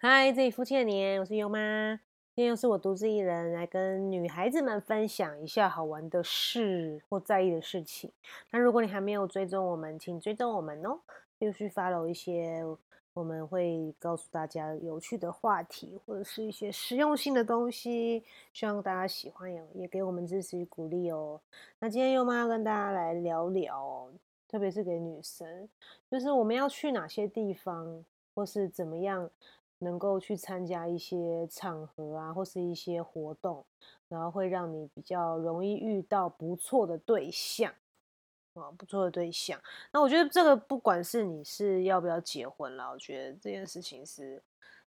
嗨，这里夫妻的年，我是优妈。今天又是我独自一人来跟女孩子们分享一下好玩的事或在意的事情。那如果你还没有追踪我们，请追踪我们哦，继续 follow 一些我们会告诉大家有趣的话题或者是一些实用性的东西，希望大家喜欢也也给我们支持与鼓励哦。那今天优妈要跟大家来聊聊，特别是给女生，就是我们要去哪些地方，或是怎么样。能够去参加一些场合啊，或是一些活动，然后会让你比较容易遇到不错的对象啊，不错的对象。那我觉得这个不管是你是要不要结婚了，我觉得这件事情是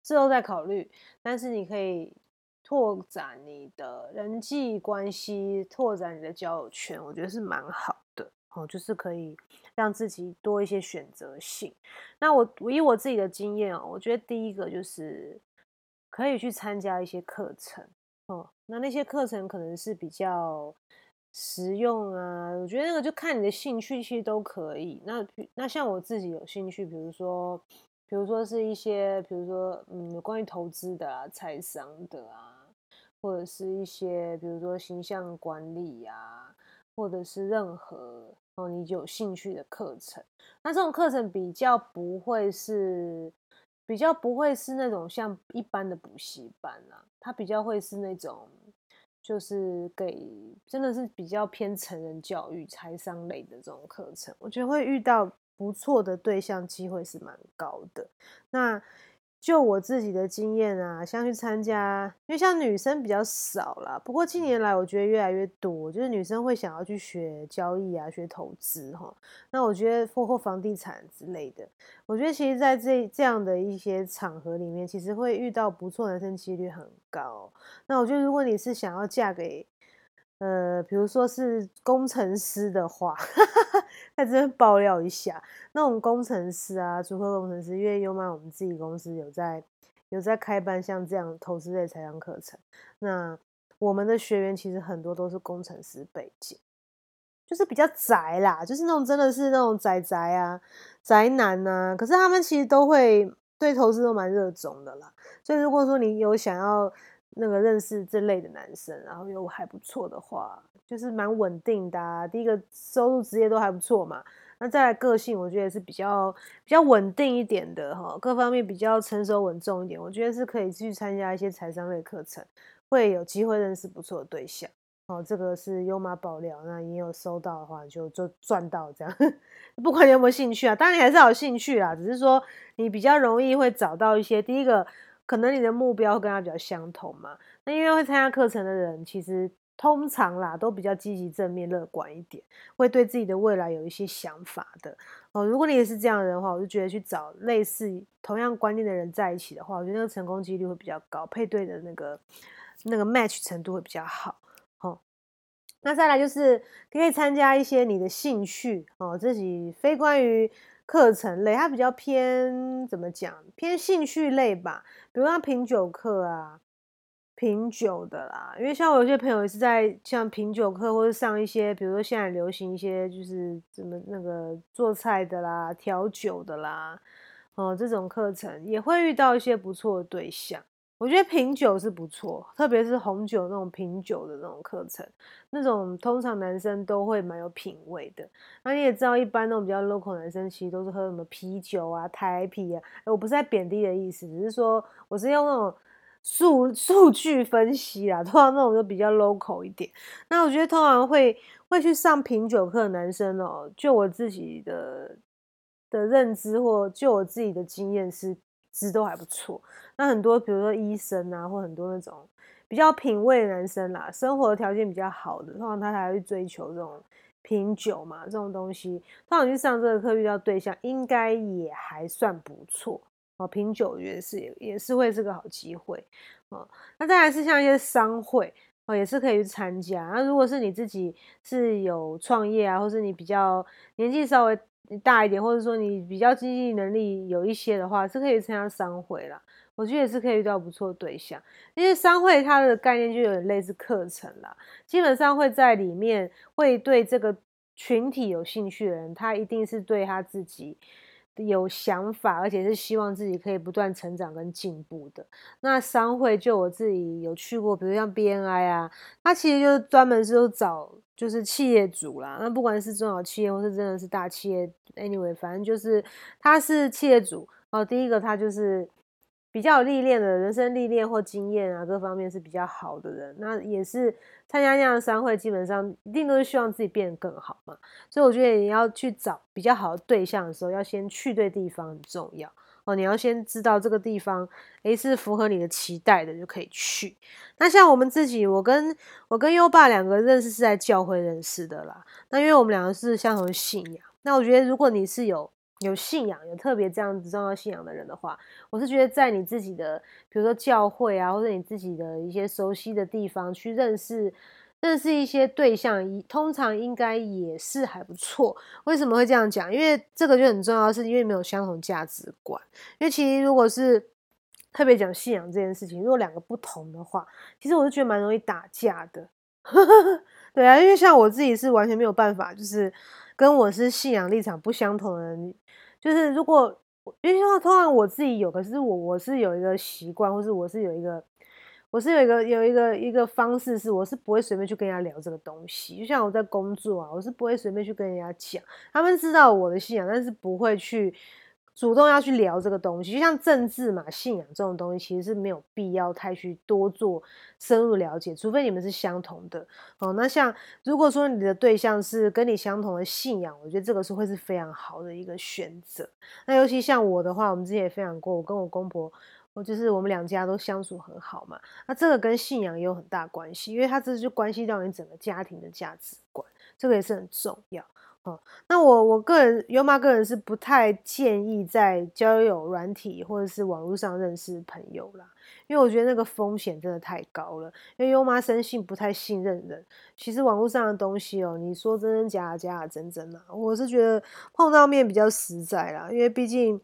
之后再考虑。但是你可以拓展你的人际关系，拓展你的交友圈，我觉得是蛮好的。哦，就是可以让自己多一些选择性。那我以我自己的经验哦，我觉得第一个就是可以去参加一些课程哦。那那些课程可能是比较实用啊，我觉得那个就看你的兴趣，其实都可以。那那像我自己有兴趣，比如说，比如说是一些，比如说嗯，有关于投资的啊、财商的啊，或者是一些比如说形象管理呀。或者是任何哦你有兴趣的课程，那这种课程比较不会是比较不会是那种像一般的补习班啊，它比较会是那种就是给真的是比较偏成人教育、财商类的这种课程，我觉得会遇到不错的对象机会是蛮高的。那就我自己的经验啊，像去参加，因为像女生比较少啦。不过近年来我觉得越来越多，就是女生会想要去学交易啊，学投资哈。那我觉得或或房地产之类的，我觉得其实在这这样的一些场合里面，其实会遇到不错男生几率很高。那我觉得如果你是想要嫁给，呃，比如说是工程师的话，在这边爆料一下，那种工程师啊，主科工程师，因为优妈我们自己公司有在有在开班像这样投资类财商课程，那我们的学员其实很多都是工程师背景，就是比较宅啦，就是那种真的是那种宅宅啊，宅男呐，可是他们其实都会对投资都蛮热衷的啦，所以如果说你有想要。那个认识这类的男生，然后又还不错的话，就是蛮稳定的。第一个收入职业都还不错嘛，那再来个性，我觉得是比较比较稳定一点的哈，各方面比较成熟稳重一点。我觉得是可以去参加一些财商类课程，会有机会认识不错的对象。哦，这个是优妈爆料，那你有收到的话，就就赚到这样。不管你有没有兴趣啊，当然你还是有兴趣啦，只是说你比较容易会找到一些第一个。可能你的目标跟他比较相同嘛？那因为会参加课程的人，其实通常啦都比较积极、正面、乐观一点，会对自己的未来有一些想法的哦。如果你也是这样的人的话，我就觉得去找类似同样观念的人在一起的话，我觉得那个成功几率会比较高，配对的那个那个 match 程度会比较好。那再来就是可以参加一些你的兴趣哦，自己非关于。课程类，它比较偏怎么讲？偏兴趣类吧，比如像品酒课啊，品酒的啦。因为像我有些朋友也是在像品酒课，或者上一些，比如说现在流行一些就是怎么那个做菜的啦、调酒的啦，哦，这种课程也会遇到一些不错的对象。我觉得品酒是不错，特别是红酒那种品酒的那种课程，那种通常男生都会蛮有品味的。那你也知道，一般那种比较 local 男生其实都是喝什么啤酒啊、台啤啊。我不是在贬低的意思，只是说我是用那种数 数据分析啊，通常那种就比较 local 一点。那我觉得通常会会去上品酒课的男生哦，就我自己的的认知或就我自己的经验是。其实都还不错，那很多比如说医生啊，或很多那种比较品味的男生啦，生活条件比较好的，通常他才会追求这种品酒嘛，这种东西。通常去上这个课遇到对象，应该也还算不错哦。品酒也是也是会是个好机会哦。那再来是像一些商会哦，也是可以去参加。那如果是你自己是有创业啊，或是你比较年纪稍微。大一点，或者说你比较经济能力有一些的话，是可以参加商会啦。我觉得也是可以遇到不错的对象，因为商会它的概念就有点类似课程啦，基本上会在里面会对这个群体有兴趣的人，他一定是对他自己有想法，而且是希望自己可以不断成长跟进步的。那商会就我自己有去过，比如像 BNI 啊，它其实就是专门是找就是企业主啦。那不管是中小企业或是真的是大企业，anyway，反正就是他是企业主哦。第一个他就是。比较有历练的人生历练或经验啊，各方面是比较好的人，那也是参加那样的商会，基本上一定都是希望自己变得更好嘛。所以我觉得你要去找比较好的对象的时候，要先去对地方很重要哦。你要先知道这个地方，诶是符合你的期待的，就可以去。那像我们自己，我跟我跟优爸两个认识是在教会认识的啦。那因为我们两个是相同的信仰，那我觉得如果你是有。有信仰、有特别这样子重要信仰的人的话，我是觉得在你自己的，比如说教会啊，或者你自己的一些熟悉的地方去认识、认识一些对象，通常应该也是还不错。为什么会这样讲？因为这个就很重要，是因为没有相同价值观。因为其实如果是特别讲信仰这件事情，如果两个不同的话，其实我是觉得蛮容易打架的。对啊，因为像我自己是完全没有办法，就是跟我是信仰立场不相同的人。就是如果，因为通常我自己有，可是我我是有一个习惯，或是我是有一个，我是有一个有一个一个方式，是我是不会随便去跟人家聊这个东西。就像我在工作啊，我是不会随便去跟人家讲。他们知道我的信仰，但是不会去。主动要去聊这个东西，就像政治嘛、信仰这种东西，其实是没有必要太去多做深入了解，除非你们是相同的哦。那像如果说你的对象是跟你相同的信仰，我觉得这个是会是非常好的一个选择。那尤其像我的话，我们之前也分享过，我跟我公婆，我就是我们两家都相处很好嘛。那这个跟信仰也有很大关系，因为它这就关系到你整个家庭的价值观，这个也是很重要。那我我个人优妈个人是不太建议在交友软体或者是网络上认识朋友啦，因为我觉得那个风险真的太高了。因为优妈生性不太信任人，其实网络上的东西哦，你说真真假假假真真啊，我是觉得碰到面比较实在啦。因为毕竟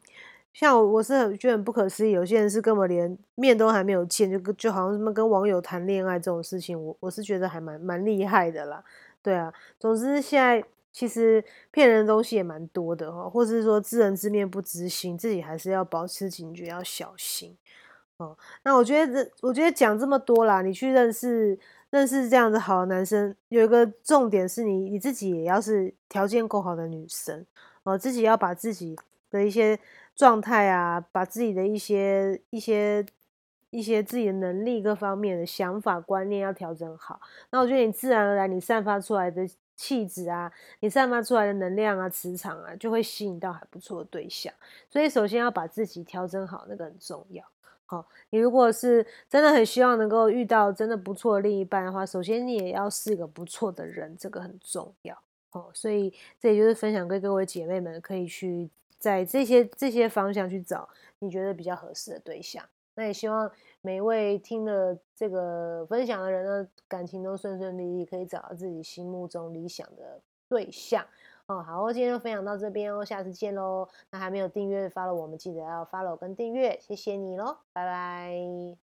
像我，我是很觉得很不可思议，有些人是根本连面都还没有见，就就好像什么跟网友谈恋爱这种事情，我我是觉得还蛮蛮厉害的啦。对啊，总之现在。其实骗人的东西也蛮多的哈，或者是说知人知面不知心，自己还是要保持警觉，要小心哦。那我觉得，我觉得讲这么多啦，你去认识认识这样子好的男生，有一个重点是你你自己也要是条件够好的女生哦，自己要把自己的一些状态啊，把自己的一些一些一些自己的能力各方面的想法观念要调整好。那我觉得你自然而然你散发出来的。气质啊，你散发出来的能量啊，磁场啊，就会吸引到还不错的对象。所以首先要把自己调整好，那个很重要。好，你如果是真的很希望能够遇到真的不错的另一半的话，首先你也要是一个不错的人，这个很重要。哦，所以这也就是分享给各位姐妹们，可以去在这些这些方向去找你觉得比较合适的对象。那也希望每一位听了这个分享的人呢，感情都顺顺利利，可以找到自己心目中理想的对象哦。好，今天就分享到这边哦，下次见喽。那还没有订阅 follow，，我们记得要 follow 跟订阅，谢谢你喽，拜拜。